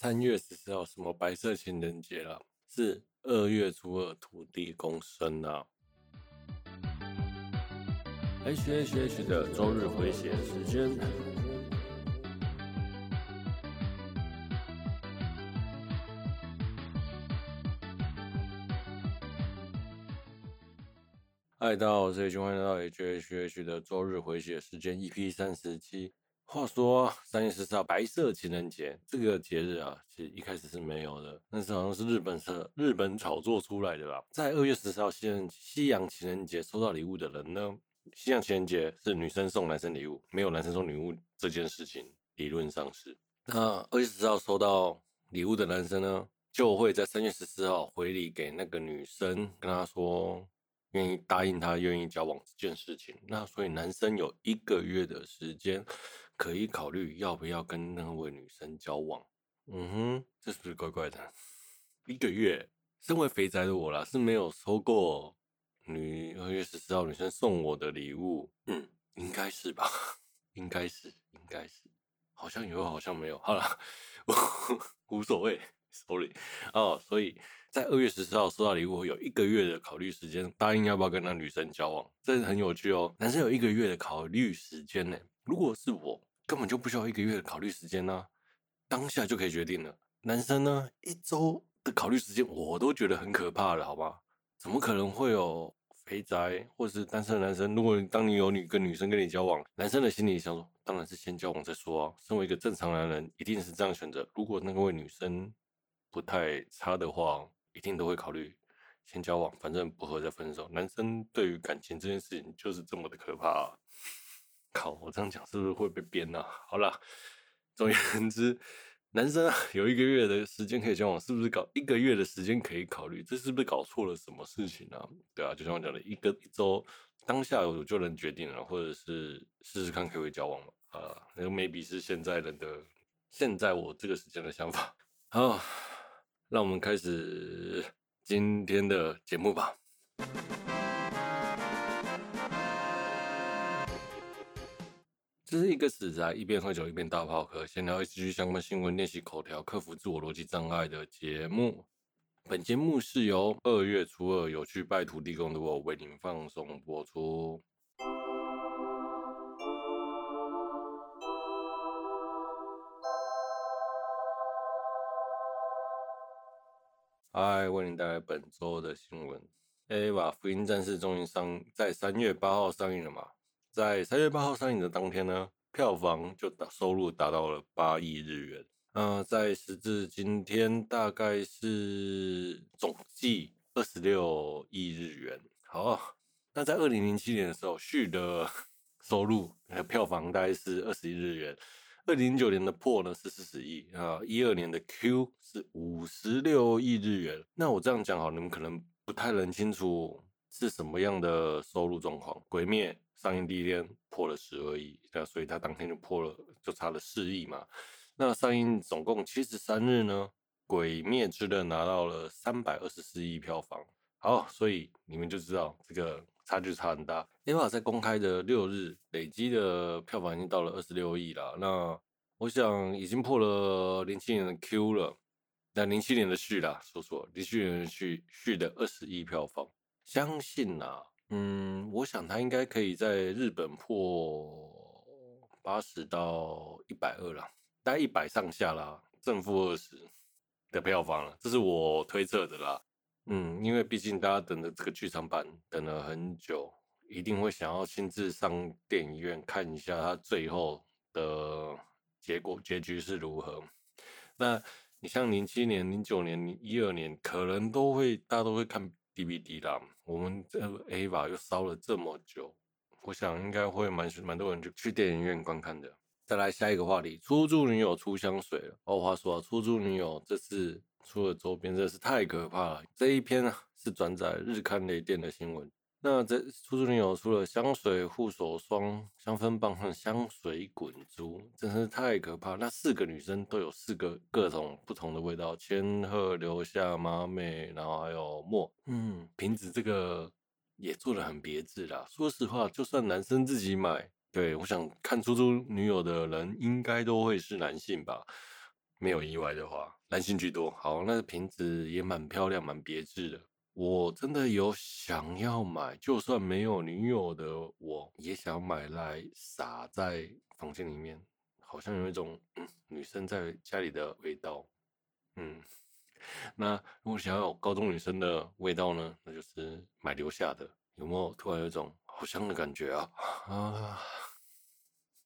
三月十四号什么白色情人节了？是二月初二土地公生啊！H H H 的周日回血时间。嗨，大家好，我是 H，欢迎来到 H H H 的周日回血时间 EP 三十七。话说三月十四号白色情人节这个节日啊，其实一开始是没有的，但是好像是日本是日本炒作出来的吧。在二月十四号西西洋情人节收到礼物的人呢，西洋情人节是女生送男生礼物，没有男生送礼物这件事情，理论上是。那二月十四号收到礼物的男生呢，就会在三月十四号回礼给那个女生，跟她说。愿意答应他愿意交往这件事情，那所以男生有一个月的时间可以考虑要不要跟那位女生交往。嗯哼，这是不是怪怪的？一个月，身为肥宅的我啦，是没有收过女二月十四号女生送我的礼物。嗯，应该是吧？应该是，应该是，好像有，好像没有。好了，无所谓。Sorry，哦，所以在二月十四号收到礼物，有一个月的考虑时间，答应要不要跟那女生交往，这是很有趣哦。男生有一个月的考虑时间呢，如果是我，根本就不需要一个月的考虑时间呢，当下就可以决定了。男生呢，一周的考虑时间，我都觉得很可怕了，好吧？怎么可能会有肥宅或者是单身的男生？如果当你有女跟女生跟你交往，男生的心里想说，当然是先交往再说啊。身为一个正常男人，一定是这样选择。如果那位女生，不太差的话，一定都会考虑先交往，反正不合再分手。男生对于感情这件事情就是这么的可怕。靠，我这样讲是不是会被编啊？好啦，总言之，男生啊有一个月的时间可以交往，是不是搞一个月的时间可以考虑？这是不是搞错了什么事情啊？对啊，就像我讲的，一个一周当下我就能决定了，或者是试试看可不可以交往嘛？啊，那个 maybe 是现在人的现在我这个时间的想法。好。让我们开始今天的节目吧。这是一个死宅一边喝酒一边大炮客，闲聊一起相关新闻，练习口条，克服自我逻辑障碍的节目。本节目是由二月初二有去拜土地公的我为您放送播出。嗨，为您带来本周的新闻。Ava 福音战士终于上在三月八号上映了嘛？在三月八号上映的当天呢，票房就达收入达到了八亿日元。嗯、在时至今天，大概是总计二十六亿日元。好，那在二零零七年的时候，续的 收入和票房大概是二十亿日元。二零零九年的破呢是四十亿啊，一二年的 Q 是五十六亿日元。那我这样讲好，你们可能不太能清楚是什么样的收入状况。鬼灭上映第一天破了十二亿，那所以他当天就破了，就差了四亿嘛。那上映总共七十三日呢，鬼灭之刃拿到了三百二十四亿票房。好，所以你们就知道这个。差距差很大。EVA 在公开的六日累积的票房已经到了二十六亿了。那我想已经破了零七年的 Q 了。那零七年的续啦，说说零七年的续续的二十亿票房，相信啊，嗯，我想他应该可以在日本破八十到一百二了，大概一百上下啦，正负二十的票房了，这是我推测的啦。嗯，因为毕竟大家等的这个剧场版等了很久，一定会想要亲自上电影院看一下它最后的结果结局是如何。那你像零七年、零九年、一二年，可能都会大家都会看 DVD 啦。我们这 AVA 又烧了这么久，我想应该会蛮蛮多人去去电影院观看的。再来下一个话题，出租女友出香水了。哦，话说啊，出租女友这次。出了周边真的是太可怕了。这一篇啊是转载日刊雷电的新闻。那这出租女友出了香水、护手霜、香氛棒和香水滚珠，真是太可怕。那四个女生都有四个各种不同的味道：千鹤、留下、马美，然后还有墨。嗯，瓶子这个也做的很别致啦。说实话，就算男生自己买，对，我想看出租女友的人应该都会是男性吧。没有意外的话，男性居多。好，那瓶子也蛮漂亮，蛮别致的。我真的有想要买，就算没有女友的，我也想买来撒在房间里面，好像有一种女生在家里的味道。嗯，那如果想要有高中女生的味道呢？那就是买留下的。有没有突然有一种好香的感觉啊？啊，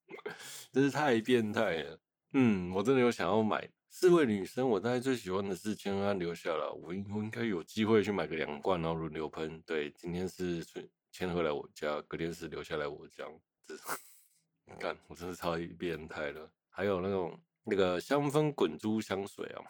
真是太变态了。嗯，我真的有想要买。四位女生，我大概最喜欢的是千鹤留下了，我应我应该有机会去买个两罐，然后轮流喷。对，今天是千鹤来我家，隔天是留下来我家。这，你看，我真是超变态了。还有那种那个香氛滚珠香水啊，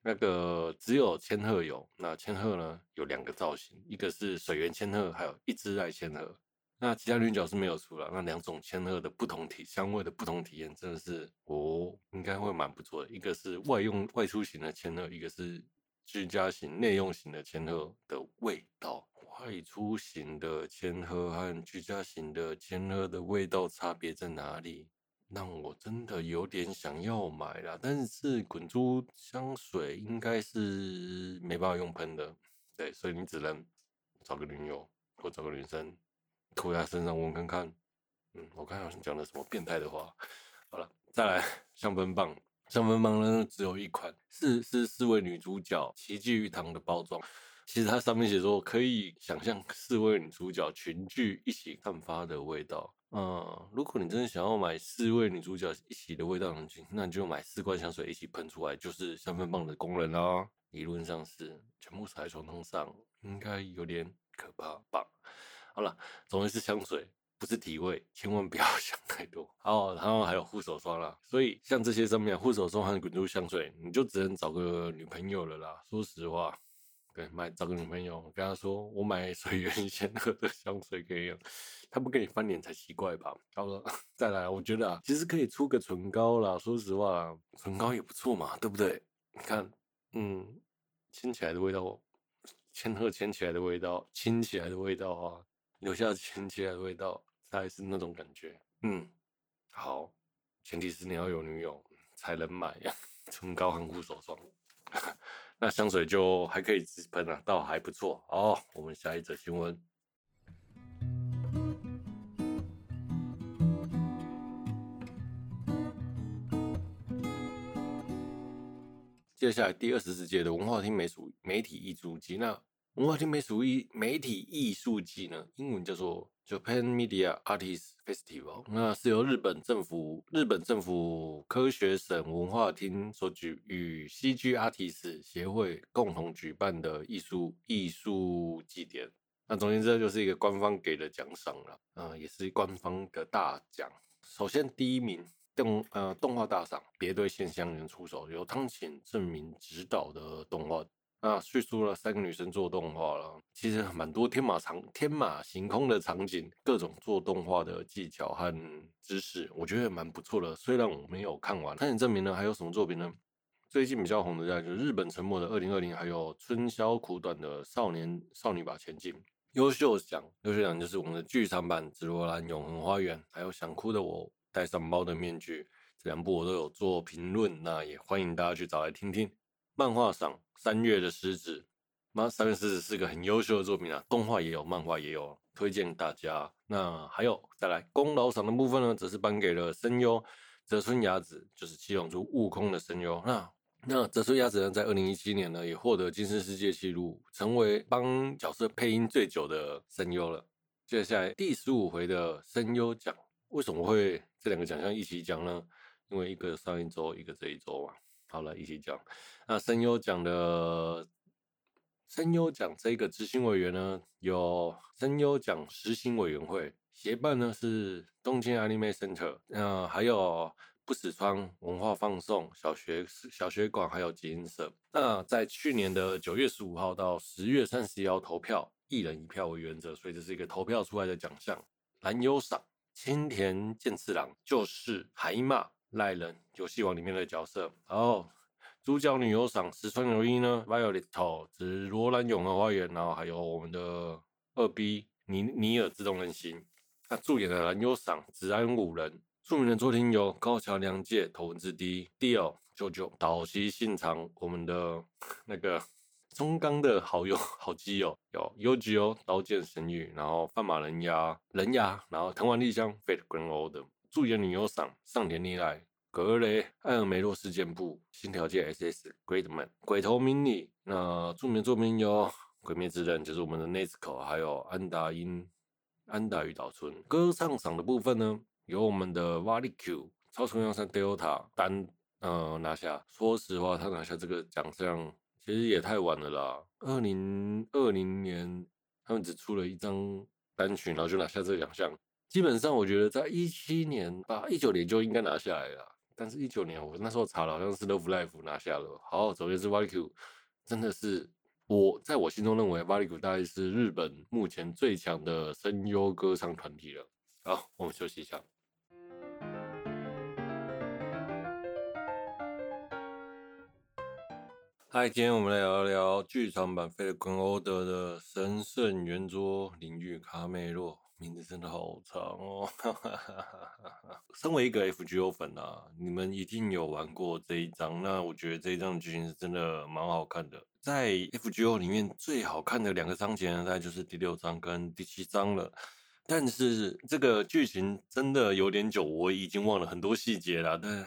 那个只有千鹤有。那千鹤呢，有两个造型，一个是水源千鹤，还有一只爱千鹤。那其他女角是没有出了，那两种千鹤的不同体香味的不同体验，真的是哦，应该会蛮不错的。一个是外用外出型的千鹤，一个是居家型内用型的千鹤的味道。外出型的千鹤和居家型的千鹤的味道差别在哪里？让我真的有点想要买了。但是滚珠香水应该是没办法用喷的，对，所以你只能找个女友或找个女生。涂在身上闻看看，嗯，我刚才好像讲了什么变态的话。好了，再来香氛棒，香氛棒呢只有一款，是是四位女主角齐聚一堂的包装。其实它上面写说可以想象四位女主角群聚一起散发的味道。嗯，如果你真的想要买四位女主角一起的味道，那你就买四罐香水一起喷出来，就是香氛棒的功能啦。理论上是全部踩在床头上，应该有点可怕吧。好了，总之是香水，不是体味，千万不要 想太多。好，然后还有护手霜啦，所以像这些上面护手霜和滚珠香水，你就只能找个女朋友了啦。说实话，对，买找个女朋友，跟她说我买水源千鹤的香水可以用，她不跟你翻脸才奇怪吧？好了，再来，我觉得啊，其实可以出个唇膏啦。说实话，唇膏也不错嘛，对不对？你看，嗯，亲起来的味道，千鹤牵起来的味道，亲起来的味道啊。留下亲切的味道，才是那种感觉。嗯，好，前提是你要有女友才能买唇膏和护手霜。那香水就还可以直喷啊，倒还不错。好，我们下一则新闻。接下来第二十四届的文化厅美术媒体艺术节那。文化厅美术艺媒体艺术季呢，英文叫做 Japan Media Artists Festival。那是由日本政府、日本政府科学省文化厅所举与 CG Artists 协会共同举办的艺术艺术祭典。那总之这就是一个官方给的奖赏了，呃，也是官方的大奖。首先第一名动呃动画大赏，别对线香人出手，由汤浅政明执导的动画。那叙述了三个女生做动画了，其实蛮多天马长天马行空的场景，各种做动画的技巧和知识，我觉得蛮不错的。虽然我没有看完，但也证明了还有什么作品呢？最近比较红的在就是日本沉没的二零二零，还有春宵苦短的少年少女吧前进。优秀奖，优秀奖就是我们的剧场版《紫罗兰永恒花园》，还有想哭的我戴上猫的面具，这两部我都有做评论，那也欢迎大家去找来听听。漫画赏三月的狮子，那三月狮子是个很优秀的作品啊，动画也有，漫画也有，推荐大家。那还有再来功劳赏的部分呢，则是颁给了声优泽村雅子，就是七龙珠悟空的声优。那那泽村雅子呢，在二零一七年呢，也获得金氏世界纪录，成为帮角色配音最久的声优了。接下来第十五回的声优奖，为什么会这两个奖项一起讲呢？因为一个上一周，一个这一周嘛。好了，一起讲。那声优奖的声优奖这个执行委员呢，有声优奖实行委员会，协办呢是东京 Anime Center，那还有不死川文化放送小学小学馆，还有集英社。那在去年的九月十五号到十月三十号投票，一人一票为原则，所以这是一个投票出来的奖项。男优赏青田健次郎就是海马赖人游戏王里面的角色，然后主角女优赏石川由依呢，Violet 紫罗兰永恒花园，然后还有我们的二 B 尼尼尔自动人形。那助演的男优赏子安五人，著名的作品有高桥良介头文字 D、Dio 舅舅岛崎信长，我们的那个中钢的好友好基友有 U G O 刀剑神域，然后范马人牙人牙，然后藤丸丽香 Fate Grand Order 驻颜女优赏上田丽奈。格雷艾尔梅洛事件簿、新条件 SS、Greatman、鬼头明里，那著名作品有《鬼灭之刃》，就是我们的 n e z c o 还有安达因、安达与岛村。歌唱赏的部分呢，有我们的 Valicue 超重要山 Delta 单呃拿下。说实话，他拿下这个奖项其实也太晚了啦。二零二零年他们只出了一张单曲，然后就拿下这个奖项。基本上，我觉得在一七年吧，一九年就应该拿下来了。但是，一九年我那时候查了，好像是 Love Life 拿下了。好，首先是 Valicue，真的是我在我心中认为 Valicue 大概是日本目前最强的声优歌唱团体了。好，我们休息一下。嗨，今天我们来聊聊剧场版《Fate Grand Order》的神圣圆桌领域卡梅洛。名字真的好长哦！身为一个 FGO 粉啊，你们一定有玩过这一章。那我觉得这一章剧情是真的蛮好看的。在 FGO 里面最好看的两个章节呢，大概就是第六章跟第七章了。但是这个剧情真的有点久，我已经忘了很多细节了。但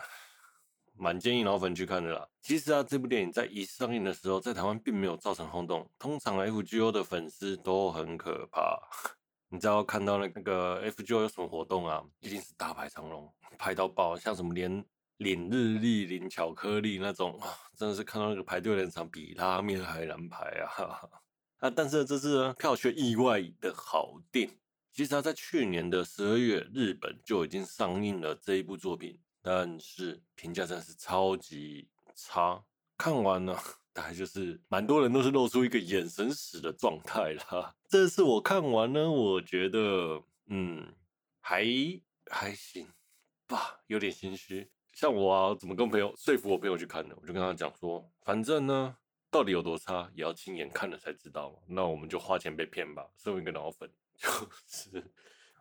蛮建议老粉去看的啦。其实啊，这部电影在一上映的时候，在台湾并没有造成轰动。通常 FGO 的粉丝都很可怕。你知道看到那那个 FGO 有什么活动啊？一定是大排长龙，排到爆，像什么连领日历、领巧克力那种，真的是看到那个排队人场比拉面还难排啊！啊，但是这次呢，票却意外的好订。其实他在去年的十二月，日本就已经上映了这一部作品，但是评价真的是超级差。看完了。大概就是蛮多人都是露出一个眼神死的状态啦。这次我看完呢，我觉得嗯还还行吧，有点心虚。像我啊，怎么跟朋友说服我朋友去看呢？我就跟他讲说，反正呢，到底有多差，也要亲眼看了才知道嘛。那我们就花钱被骗吧。身为一个脑粉，就是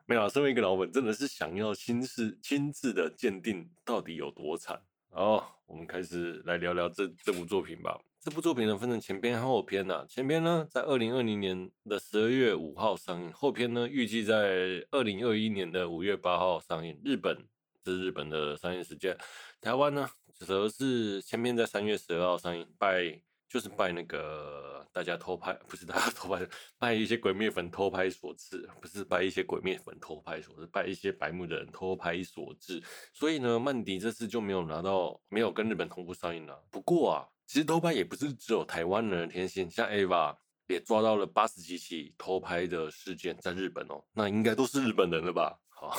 没有。身为一个脑粉，真的是想要亲自亲自的鉴定到底有多惨。好，我们开始来聊聊这这部作品吧。这部作品呢，分成前篇和后篇呐、啊。前篇呢，在二零二零年的十二月五号上映；后篇呢，预计在二零二一年的五月八号上映。日本是日本的上映时间，台湾呢，则是前篇在三月十二号上映。拜就是拜那个大家偷拍，不是大家偷拍，拜一些鬼灭粉偷拍所赐，不是拜一些鬼灭粉偷拍所致，拜一些白目的人偷拍所致。所以呢，漫迪这次就没有拿到，没有跟日本同步上映了。不过啊。其实偷拍也不是只有台湾人的天性，像 Ava 也抓到了八十几起偷拍的事件在日本哦，那应该都是日本人了吧？好，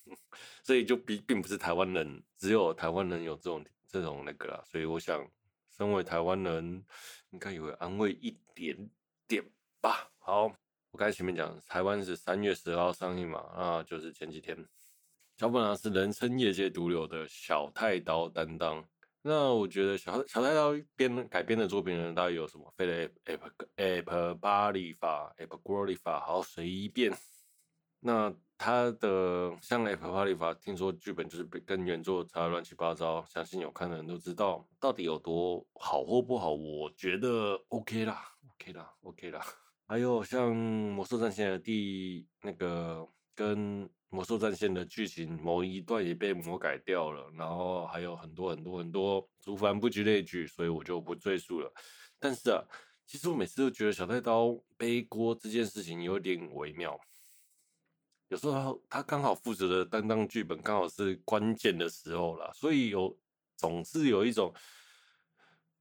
所以就并并不是台湾人，只有台湾人有这种这种那个啦。所以我想，身为台湾人，应该也会安慰一点点吧。好，我刚才前面讲，台湾是三月十号上映嘛，那就是前几天，小本啊是人称业界毒瘤的小太刀担当。那我觉得小小太刀编改编的作品呢，大概有什么？Fate Epapalifa、Epagorifa，好随便。那他的像 Epapalifa，听说剧本就是跟原作差乱七八糟，相信有看的人都知道，到底有多好或不好？我觉得 OK 啦，OK 啦，OK 啦。还有像魔兽战线的第那个跟。魔兽战线的剧情某一段也被魔改掉了，然后还有很多很多很多族繁不及类聚，所以我就不赘述了。但是啊，其实我每次都觉得小太刀背锅这件事情有点微妙。有时候他刚好负责的担当剧本刚好是关键的时候啦，所以有总是有一种，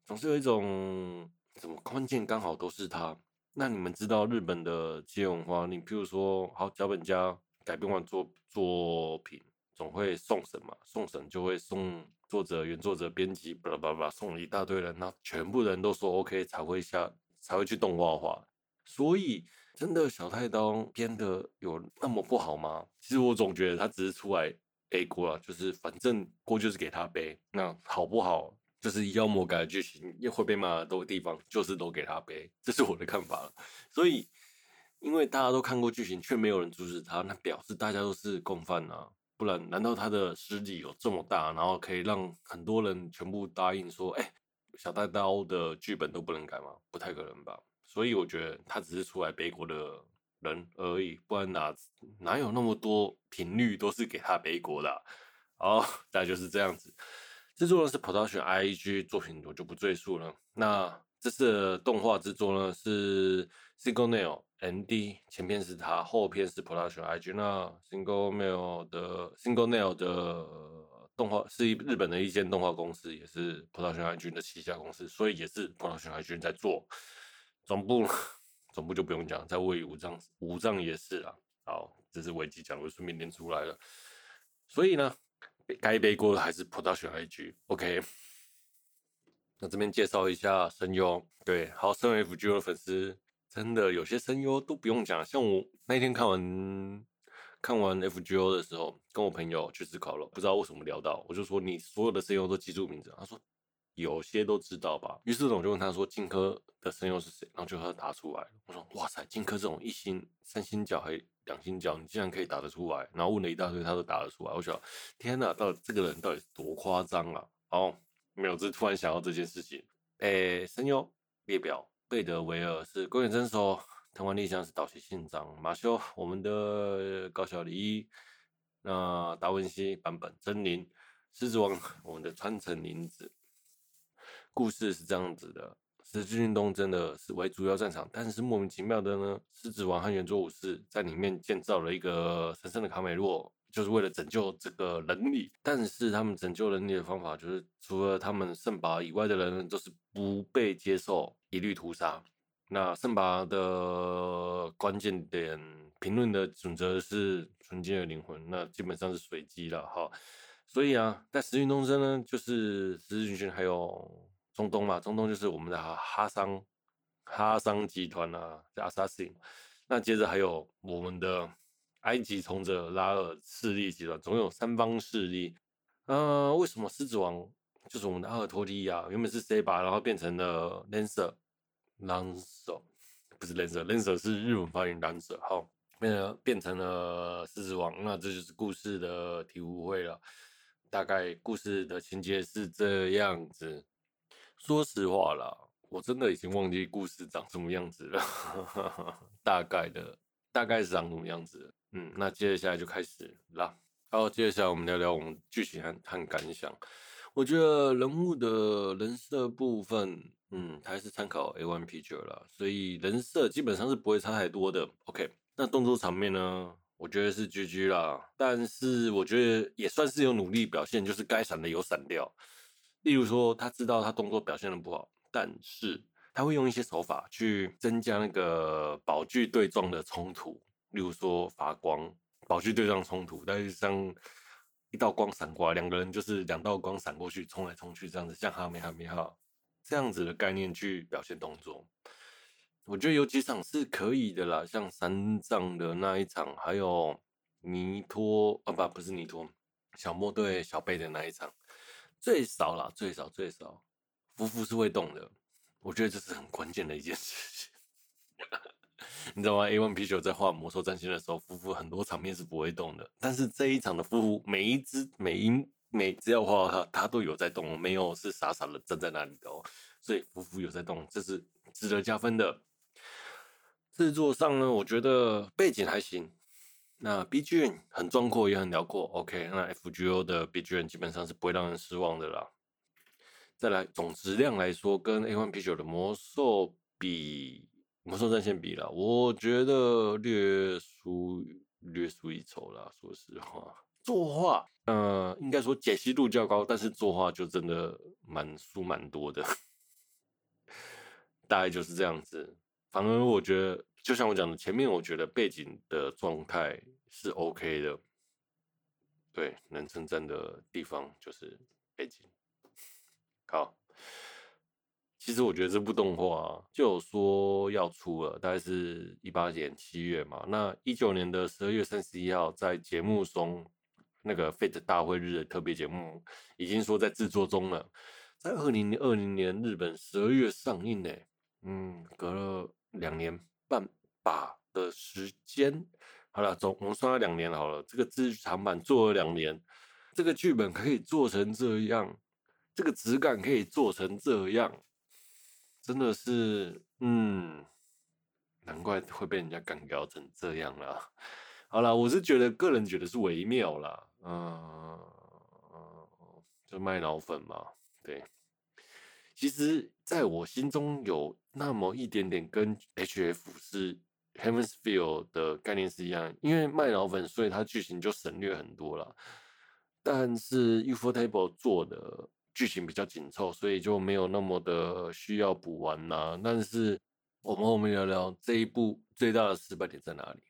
总是有一种什么关键刚好都是他。那你们知道日本的企业文化，你譬如说好脚本家。改编完作作品，总会送审嘛，送审就会送作者、原作者、编辑，巴拉巴拉，送了一大堆人，那全部人都说 OK 才会下，才会去动画化。所以，真的小太刀编的有那么不好吗？其实我总觉得他只是出来背锅了，就是反正锅就是给他背。那好不好，就是妖魔改的剧情又会被骂的地方，就是都给他背，这是我的看法了。所以。因为大家都看过剧情，却没有人阻止他，那表示大家都是共犯啊。不然难道他的实力有这么大，然后可以让很多人全部答应说，哎，小太刀的剧本都不能改吗？不太可能吧。所以我觉得他只是出来背锅的人而已，不然哪哪有那么多频率都是给他背锅的？好，大概就是这样子。制作人是 Production IG 作品，我就不赘述了。那这次的动画制作呢是 Single Nail N D 前篇是他，后篇是 Production IG。那 Single Nail 的 Single Nail 的动画是一日本的一间动画公司，也是 Production IG 的旗下公司，所以也是 Production IG 在做。总部总部就不用讲，在位于五藏，五藏也是啦。好，这是危机讲，我顺便念出来了。所以呢。该背锅的还是 Production IG，OK。那这边介绍一下声优，对，好，身为 FGO 的粉丝，真的有些声优都不用讲。像我那天看完看完 FGO 的时候，跟我朋友去思考了，不知道为什么聊到，我就说你所有的声优都记住名字，他说有些都知道吧。于是我就问他说荆轲的声优是谁，然后就他答出来，我说哇塞，荆轲这种一星三星角还。两星角，你竟然可以答得出来，然后问了一大堆，他都答得出来。我想，天哪，到底这个人到底是多夸张啊！哦，没有，这突然想到这件事情。诶，声优列表：贝德维尔是宫野真守，藤丸莉香是岛崎信长，马修我们的高桥李依，那达文西版本真綾，狮子王我们的川城绫子。故事是这样子的。十字军东征的是为主要战场，但是莫名其妙的呢，狮子王和圆桌武士在里面建造了一个神圣的卡美洛，就是为了拯救这个人里。但是他们拯救人里的方法就是，除了他们圣拔以外的人都是不被接受，一律屠杀。那圣拔的关键点评论的准则是纯洁的灵魂，那基本上是随机了哈。所以啊，在十字军东征呢，就是十字军还有。中东嘛，中东就是我们的哈桑哈桑集团啊，叫 Assassin。那接着还有我们的埃及从者拉尔势力集团，总有三方势力。呃，为什么狮子王就是我们的阿尔托利亚？原本是 C 吧然后变成了 Lancer，Lancer 不是 Lancer，Lancer 是日文发音 Lancer。好，变成变成了狮子王，那这就是故事的体悟会了。大概故事的情节是这样子。说实话啦，我真的已经忘记故事长什么样子了，大概的，大概是长什么样子。嗯，那接下来就开始啦。好，接下来我们聊聊我们剧情和和感想。我觉得人物的人设部分，嗯，还是参考 A1 Picture 啦，所以人设基本上是不会差太多的。OK，那动作场面呢，我觉得是 GG 啦，但是我觉得也算是有努力表现，就是该闪的有闪掉。例如说，他知道他动作表现的不好，但是他会用一些手法去增加那个宝具对撞的冲突。例如说发光，跑去对撞冲突，但是像一道光闪过来，两个人就是两道光闪过去，冲来冲去这样子，像哈梅哈梅哈这样子的概念去表现动作。我觉得有几场是可以的啦，像三藏的那一场，还有尼托啊，不，不是尼托，小莫对小贝的那一场。最少啦，最少最少，夫妇是会动的，我觉得这是很关键的一件事情，你知道吗？A1 Pictures 在画魔兽战线的时候，夫妇很多场面是不会动的，但是这一场的夫妇每一只每一每只要画到他，他都有在动，没有是傻傻的站在那里的哦，所以夫妇有在动，这是值得加分的。制作上呢，我觉得背景还行。那 BGM 很壮阔，也很辽阔。OK，那 FGO 的 BGM 基本上是不会让人失望的啦。再来总质量来说，跟 A1 Picture 的魔兽比，魔兽战线比啦，我觉得略输略输一筹啦。说实话，作画，呃，应该说解析度较高，但是作画就真的蛮输蛮多的，大概就是这样子。反而我觉得。就像我讲的，前面我觉得背景的状态是 OK 的，对，能称赞的地方就是背景。好，其实我觉得这部动画，就有说要出了，大概是一八年七月嘛。那一九年的十二月三十一号，在节目中那个 Fate 大会日的特别节目，已经说在制作中了，在二零二零年日本十二月上映呢。嗯，隔了两年。半把的时间，好了，总我们算了两年好了，这个剧场版做了两年，这个剧本可以做成这样，这个质感可以做成这样，真的是，嗯，难怪会被人家干掉成这样了。好了，我是觉得个人觉得是微妙啦，嗯，就卖脑粉嘛，对。其实，在我心中有那么一点点跟 HF 是 Heaven's Feel 的概念是一样，因为卖脑粉，所以它剧情就省略很多了。但是 ufotable 做的剧情比较紧凑，所以就没有那么的需要补完啦。但是我们后面聊聊这一部最大的失败点在哪里？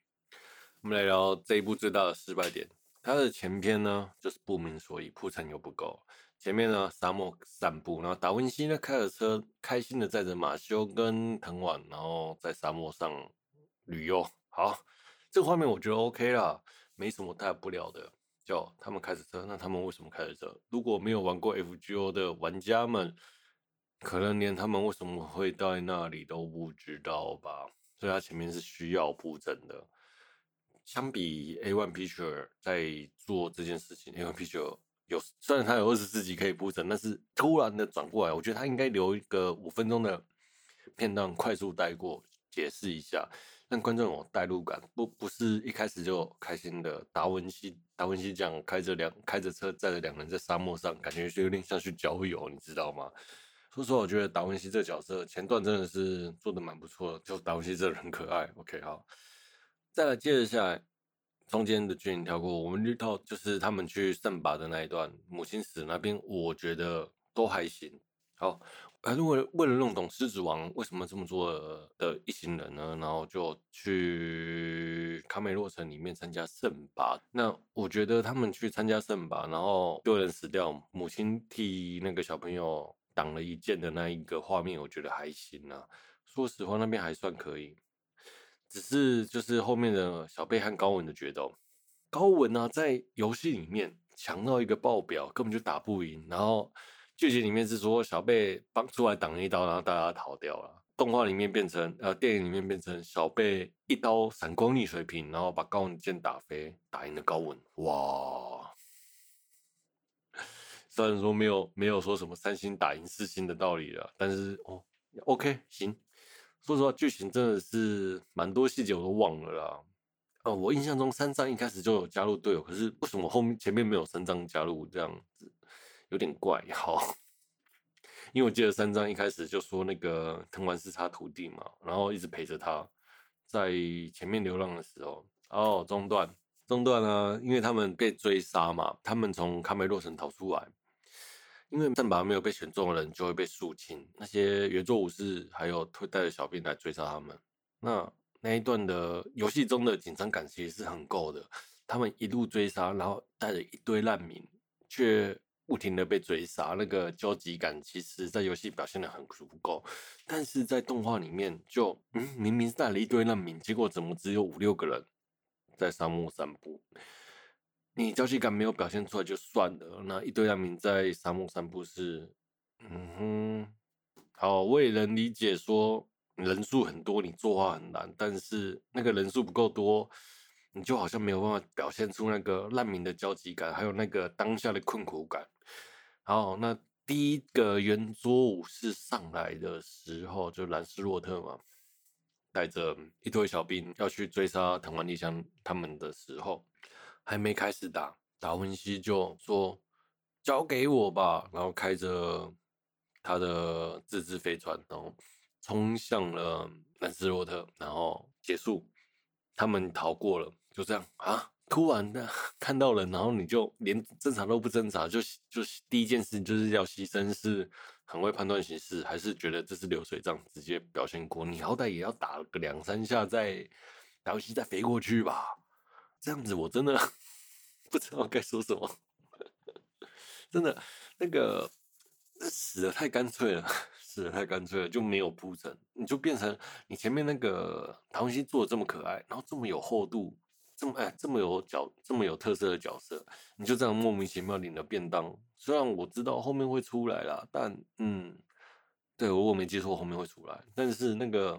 我们来聊这一部最大的失败点，它的前篇呢就是不明所以，铺陈又不够。前面呢，沙漠散步，然后达文西呢开着车，开心的载着马修跟藤丸，然后在沙漠上旅游。好，这个画面我觉得 OK 啦，没什么大不了的。叫他们开着车，那他们为什么开着车？如果没有玩过 FGO 的玩家们，可能连他们为什么会在那里都不知道吧。所以他前面是需要铺陈的。相比 A1 Picture 在做这件事情，A One Picture。有，虽然他有二十四集可以铺陈，但是突然的转过来，我觉得他应该留一个五分钟的片段，快速带过，解释一下，让观众有代入感，不不是一开始就开心的。达文西，达文西讲开着两开着车载着两人在沙漠上，感觉就有点像去郊游，你知道吗？说实话，我觉得达文西这个角色前段真的是做的蛮不错的，就达文西这个人很可爱。OK，好，再来接着下来。中间的剧情跳过，我们遇到就是他们去圣拔的那一段，母亲死那边，我觉得都还行。好，还是为为了弄懂狮子王为什么这么做的一行人呢，然后就去卡美洛城里面参加圣拔。那我觉得他们去参加圣拔，然后有人死掉，母亲替那个小朋友挡了一剑的那一个画面，我觉得还行啊。说实话，那边还算可以。只是就是后面的小贝和高文的决斗，高文呢、啊、在游戏里面强到一个爆表，根本就打不赢。然后剧情里面是说小贝帮出来挡一刀，然后大家逃掉了。动画里面变成呃，电影里面变成小贝一刀闪光逆水平，然后把高文剑打飞，打赢了高文。哇！虽然说没有没有说什么三星打赢四星的道理了，但是哦，OK 行。说实话，剧情真的是蛮多细节我都忘了啦。哦，我印象中三藏一开始就有加入队友，可是为什么后面前面没有三藏加入？这样子有点怪。好，因为我记得三藏一开始就说那个藤丸是他徒弟嘛，然后一直陪着他，在前面流浪的时候，哦，中断中断呢，因为他们被追杀嘛，他们从卡梅洛城逃出来。因为圣拔没有被选中的人就会被肃清，那些原作武士还有会带着小兵来追杀他们。那那一段的游戏中的紧张感其实是很够的，他们一路追杀，然后带着一堆难民，却不停的被追杀，那个焦急感其实在游戏表现的很足够，但是在动画里面就嗯，明明带了一堆难民，结果怎么只有五六个人在沙漠散步？你焦急感没有表现出来就算了，那一堆难民在沙漠散步是，嗯哼，好，我也能理解说人数很多，你作画很难，但是那个人数不够多，你就好像没有办法表现出那个难民的焦急感，还有那个当下的困苦感。好，那第一个圆桌武士上来的时候，就兰斯洛特嘛，带着一堆小兵要去追杀藤丸丽香他们的时候。还没开始打，达文西就说：“交给我吧。”然后开着他的自制飞船，然后冲向了兰斯洛特，然后结束。他们逃过了，就这样啊！突然的看到了，然后你就连侦查都不侦查，就就第一件事就是要牺牲，是很会判断形势，还是觉得这是流水账，直接表现过？你好歹也要打个两三下再，再达文西再飞过去吧。这样子我真的 不知道该说什么，真的那个死的太干脆了，死的太干脆了，就没有铺陈，你就变成你前面那个唐文西做的这么可爱，然后这么有厚度，这么哎这么有角这么有特色的角色，你就这样莫名其妙领了便当。虽然我知道后面会出来啦，但嗯，对我我没记错后面会出来，但是那个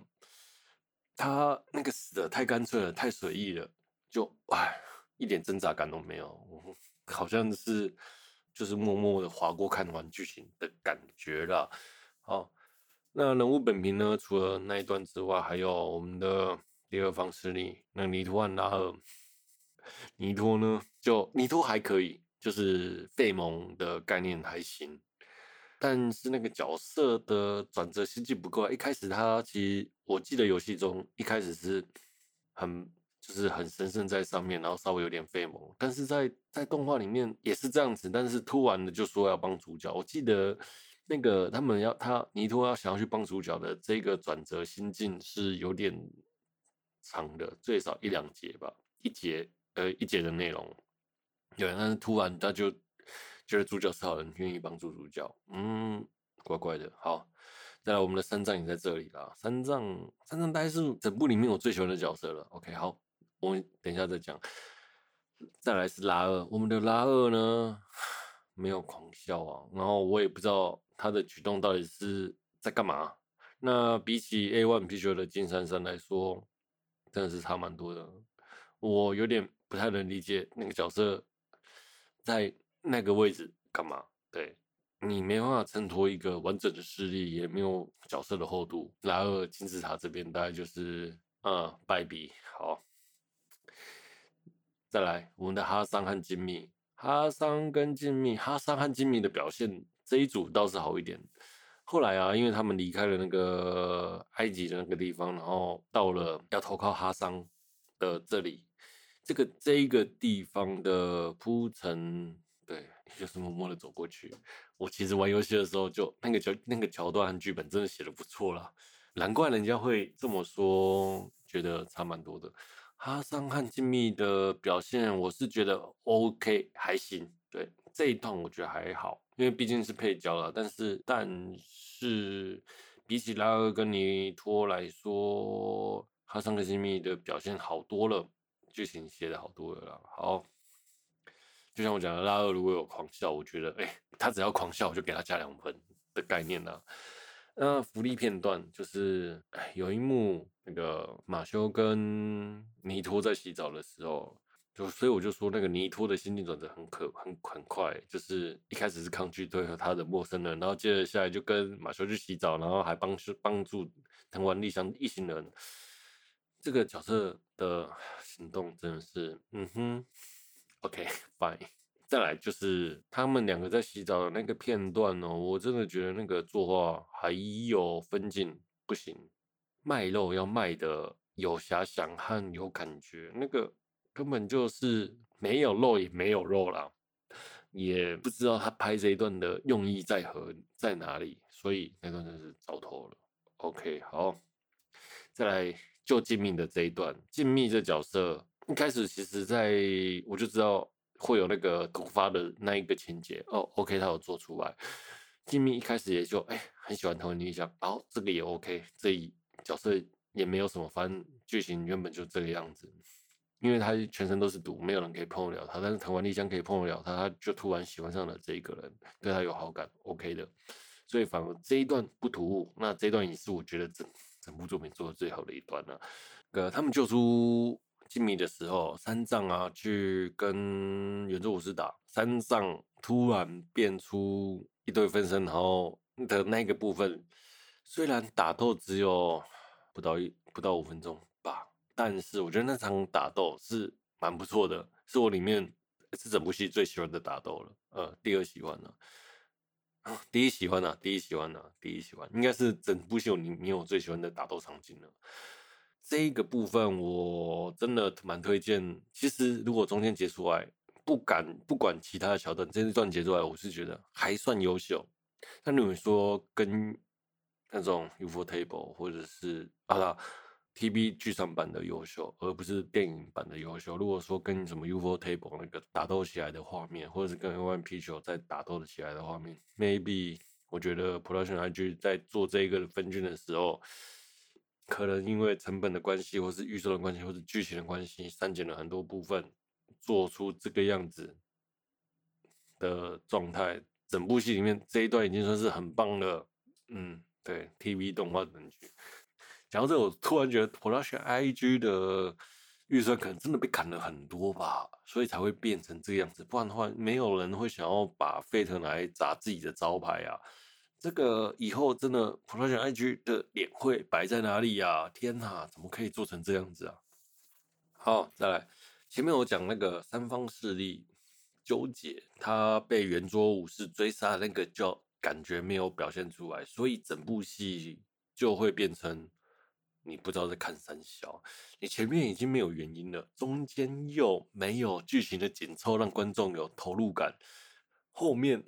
他那个死的太干脆了，太随意了。就哎，一点挣扎感都没有，好像是就是默默的划过看完剧情的感觉啦。好，那人物本评呢？除了那一段之外，还有我们的第二方势力，那尼托和拉尔。尼托呢？就尼托还可以，就是费蒙的概念还行。但是那个角色的转折心境不够。一开始他其实我记得游戏中一开始是很就是很神圣在上面，然后稍微有点费蒙。但是在在动画里面也是这样子，但是突然的就说要帮主角。我记得那个他们要他尼托要想要去帮主角的这个转折心境是有点长的，最少一两节吧，一节呃一节的内容。有，但是突然他就。觉得主角是好人，愿意帮助主角，嗯，怪怪的。好，再来我们的三藏也在这里啦。三藏，三藏大概是整部里面我最喜欢的角色了。OK，好，我们等一下再讲。再来是拉二，我们的拉二呢，没有狂笑啊，然后我也不知道他的举动到底是在干嘛。那比起 A1 貔貅的金珊珊来说，真的是差蛮多的。我有点不太能理解那个角色在。那个位置干嘛？对，你没办法衬托一个完整的势力，也没有角色的厚度。拉二金字塔这边大概就是，嗯，败笔。好，再来我们的哈桑和金密，哈桑跟金密，哈桑和金密的表现这一组倒是好一点。后来啊，因为他们离开了那个埃及的那个地方，然后到了要投靠哈桑的这里，这个这一个地方的铺陈。对，就是默默的走过去。我其实玩游戏的时候就，就那个桥那个桥段和剧本真的写的不错啦，难怪人家会这么说，觉得差蛮多的。哈桑和静谧的表现，我是觉得 OK 还行。对，这一段我觉得还好，因为毕竟是配角了。但是但是比起拉尔跟尼托来说，哈桑克西米的表现好多了，剧情写的好多了啦。好。就像我讲的，拉二如果有狂笑，我觉得，哎、他只要狂笑，我就给他加两分的概念呢。那福利片段就是，有一幕那个马修跟尼托在洗澡的时候，就所以我就说那个尼托的心境转折很可很很快，就是一开始是抗拒对和他的陌生人，然后接着下来就跟马修去洗澡，然后还帮帮助藤丸丽香一行人，这个角色的行动真的是，嗯哼。OK，fine。再来就是他们两个在洗澡的那个片段哦，我真的觉得那个作画还有分镜不行，卖肉要卖的有遐想和有感觉，那个根本就是没有肉也没有肉啦，也不知道他拍这一段的用意在何在哪里，所以那段真是糟透了。OK，好，再来就静谧的这一段，静谧这角色。一开始其实在我就知道会有那个突发的那一个情节哦，OK，他有做出来。静谧一开始也就哎很喜欢藤丸莉香，然后这个也 OK，这一角色也没有什么，反正剧情原本就这个样子。因为他全身都是毒，没有人可以碰得了他，但是藤丸丽香可以碰得了他，他就突然喜欢上了这一个人，对他有好感，OK 的。所以反而这一段不突兀，那这段也是我觉得整整部作品做的最好的一段了。呃，他们救出。静谧的时候，三藏啊去跟圆桌武士打，三藏突然变出一堆分身，然后的那个部分，虽然打斗只有不到一不到五分钟，但是我觉得那场打斗是蛮不错的，是我里面是整部戏最喜欢的打斗了，呃，第二喜欢呢，第一喜欢呢，第一喜欢呢，第一喜欢，应该是整部戏里面我最喜欢的打斗场景了。这个部分我真的蛮推荐。其实如果中间截出来，不敢不管其他的桥段，这一段截出来，我是觉得还算优秀。那你们说跟那种 ufotable 或者是啊 TV 剧场版的优秀，而不是电影版的优秀。如果说跟什么 ufotable 那个打斗起来的画面，或者是跟 A1 貔貅在打斗的起来的画面，maybe 我觉得 Production IG 在做这个分镜的时候。可能因为成本的关系，或是预算的关系，或是剧情的关系，删减了很多部分，做出这个样子的状态。整部戏里面这一段已经算是很棒了。嗯，对，TV 动画等级。讲到这，我突然觉得 Production IG 的预算可能真的被砍了很多吧，所以才会变成这个样子。不然的话，没有人会想要把 Fate 拿来砸自己的招牌啊。这个以后真的 Production IG 的脸会摆在哪里呀？天哪，怎么可以做成这样子啊？好，再来，前面我讲那个三方势力纠结，他被圆桌武士追杀那个叫感觉没有表现出来，所以整部戏就会变成。你不知道在看三小，你前面已经没有原因了，中间又没有剧情的紧凑让观众有投入感，后面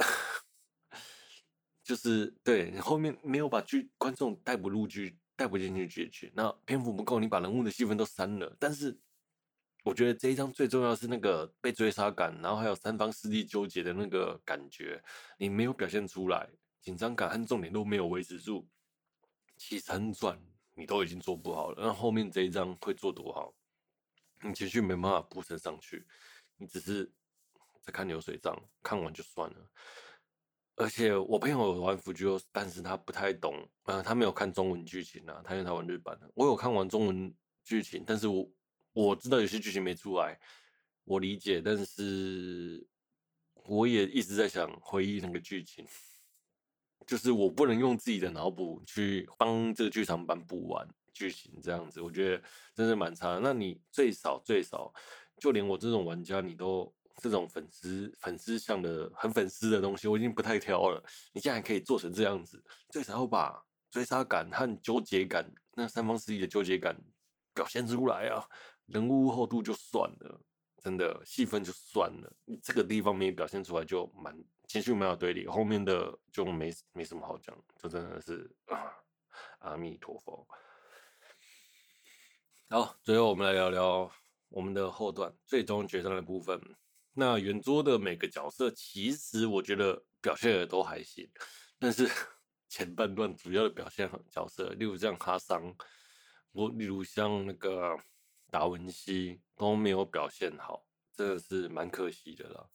就是对你后面没有把剧观众带不入剧，带不进去剧情，那篇幅不够，你把人物的戏份都删了。但是我觉得这一章最重要是那个被追杀感，然后还有三方势力纠结的那个感觉，你没有表现出来，紧张感和重点都没有维持住，起承转。你都已经做不好了，那后面这一章会做多好？你情绪没办法铺陈上去，你只是在看流水账，看完就算了。而且我朋友玩 FUJIRO，但是他不太懂，呃，他没有看中文剧情啊，他因为他玩日版的。我有看完中文剧情，但是我我知道有些剧情没出来，我理解，但是我也一直在想回忆那个剧情。就是我不能用自己的脑补去帮这个剧场版补完剧情，这样子我觉得真是蛮差的。那你最少最少，就连我这种玩家，你都这种粉丝粉丝向的很粉丝的东西，我已经不太挑了。你竟然可以做成这样子，最少要把追杀感和纠结感，那三方势力的纠结感表现出来啊！人物厚度就算了，真的戏份就算了，这个地方没表现出来就蛮。情绪没有对立，后面的就没没什么好讲，就真的是啊，阿弥陀佛。好，最后我们来聊聊我们的后段最终决战的部分。那圆桌的每个角色，其实我觉得表现的都还行，但是 前半段主要的表现角色，例如像哈桑，我例如像那个达文西都没有表现好，真的是蛮可惜的了。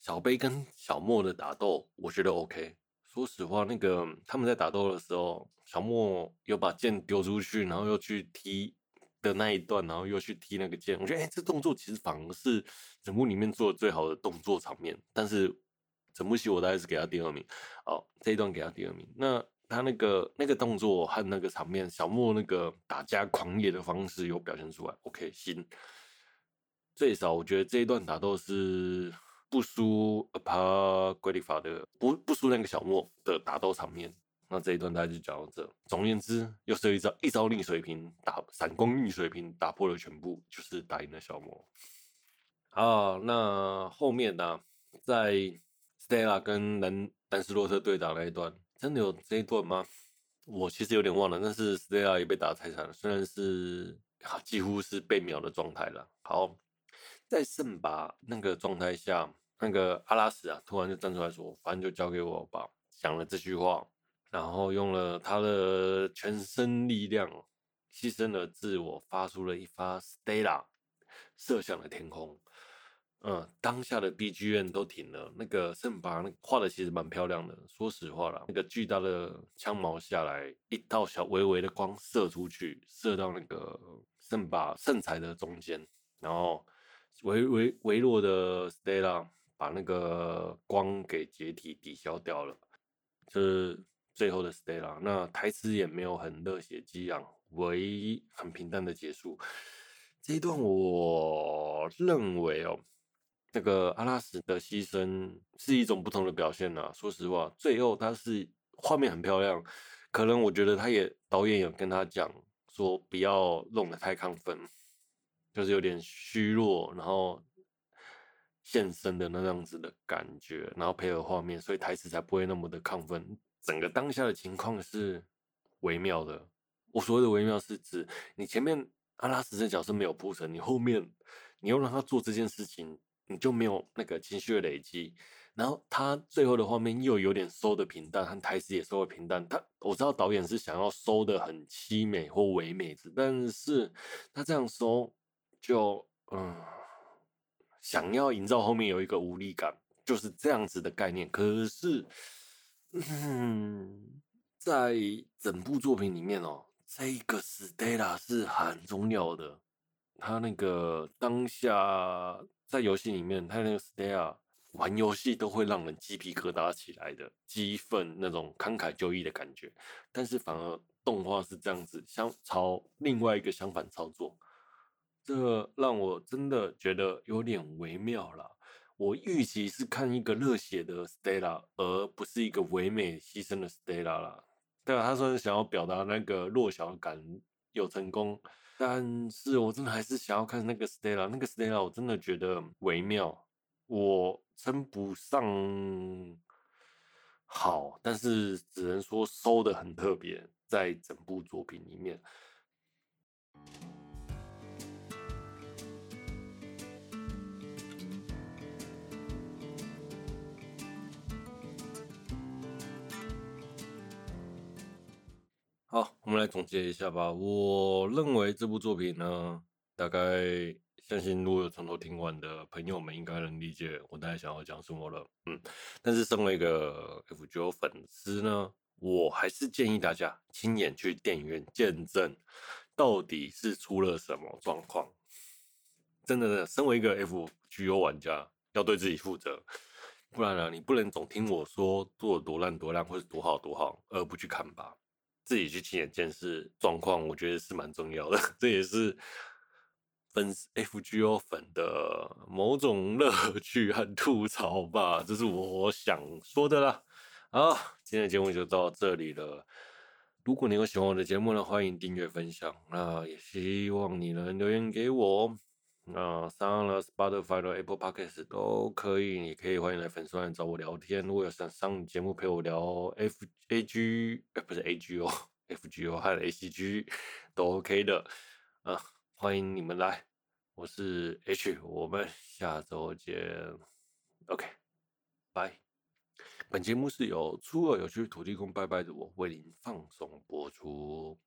小贝跟小莫的打斗，我觉得 OK。说实话，那个他们在打斗的时候，小莫有把剑丢出去，然后又去踢的那一段，然后又去踢那个剑，我觉得哎、这动作其实反而是整部里面做的最好的动作场面。但是整部戏我大概是给他第二名，哦，这一段给他第二名。那他那个那个动作和那个场面，小莫那个打架狂野的方式有表现出来，OK，行。最少我觉得这一段打斗是。不输 APA 贵丽法的，不不输那个小莫的打斗场面。那这一段大家就讲到这。总而言之，又是一招一招逆水平打闪光逆水平打破了全部，就是打赢了小莫。好，那后面呢、啊，在 Stella 跟兰兰斯洛特对打那一段，真的有这一段吗？我其实有点忘了。但是 Stella 也被打的太惨了，虽然是几乎是被秒的状态了。好。在圣拔那个状态下，那个阿拉斯啊，突然就站出来说：“反正就交给我吧。”讲了这句话，然后用了他的全身力量，牺牲了自我，发出了一发 Stella，射向了天空。嗯，当下的 BGM 都停了。那个圣拔那画的其实蛮漂亮的，说实话啦，那个巨大的枪矛下来，一道小微微的光射出去，射到那个圣拔圣材的中间，然后。微微微弱的 Stella 把那个光给解体抵消掉了，就是最后的 Stella。那台词也没有很热血激昂，唯一很平淡的结束。这一段我认为哦，那个阿拉斯的牺牲是一种不同的表现呐。说实话，最后他是画面很漂亮，可能我觉得他也导演有跟他讲说不要弄得太亢奋。就是有点虚弱，然后现身的那样子的感觉，然后配合画面，所以台词才不会那么的亢奋。整个当下的情况是微妙的。我所谓的微妙是指你前面阿拉斯这角色没有铺陈，你后面你又让他做这件事情，你就没有那个情绪的累积。然后他最后的画面又有点收的平淡，和台词也收的平淡。他我知道导演是想要收的很凄美或唯美，但是他这样收。就嗯，想要营造后面有一个无力感，就是这样子的概念。可是，嗯，在整部作品里面哦，这个 Stella 是很重要的，他那个当下在游戏里面，他那个 Stella 玩游戏都会让人鸡皮疙瘩起来的，激愤那种慷慨就义的感觉。但是反而动画是这样子，相朝另外一个相反操作，这让我真的觉得有点微妙了。我预期是看一个热血的 Stella，而不是一个唯美牺牲的 Stella 啦。对啊，他说想要表达那个弱小感有成功。但是我真的还是想要看那个 Stella，那个 Stella 我真的觉得微妙，我称不上好，但是只能说收得很特别，在整部作品里面。好，我们来总结一下吧。我认为这部作品呢，大概相信如果有从头听完的朋友们，应该能理解我大概想要讲什么了。嗯，但是身为一个 FGO 粉丝呢，我还是建议大家亲眼去电影院见证，到底是出了什么状况。真的，真的身为一个 FGO 玩家，要对自己负责，不然呢，你不能总听我说做多烂多烂，或者多好多好，而不去看吧。自己去亲眼见识状况，我觉得是蛮重要的。这也是粉 FGO 粉的某种乐趣和吐槽吧，这是我想说的啦。好，今天的节目就到这里了。如果你有喜欢我的节目呢，欢迎订阅分享。那也希望你能留言给我。那上了 Spotify 的 Apple Podcast 都可以，你可以欢迎来粉丝团找我聊天。如果有想上节目陪我聊 F A G，呃，不是 A G O F G O 还有 A C G 都 OK 的啊，欢迎你们来。我是 H，我们下周见。OK，拜。本节目是由初二有趣土地公拜拜的我为您放送播出。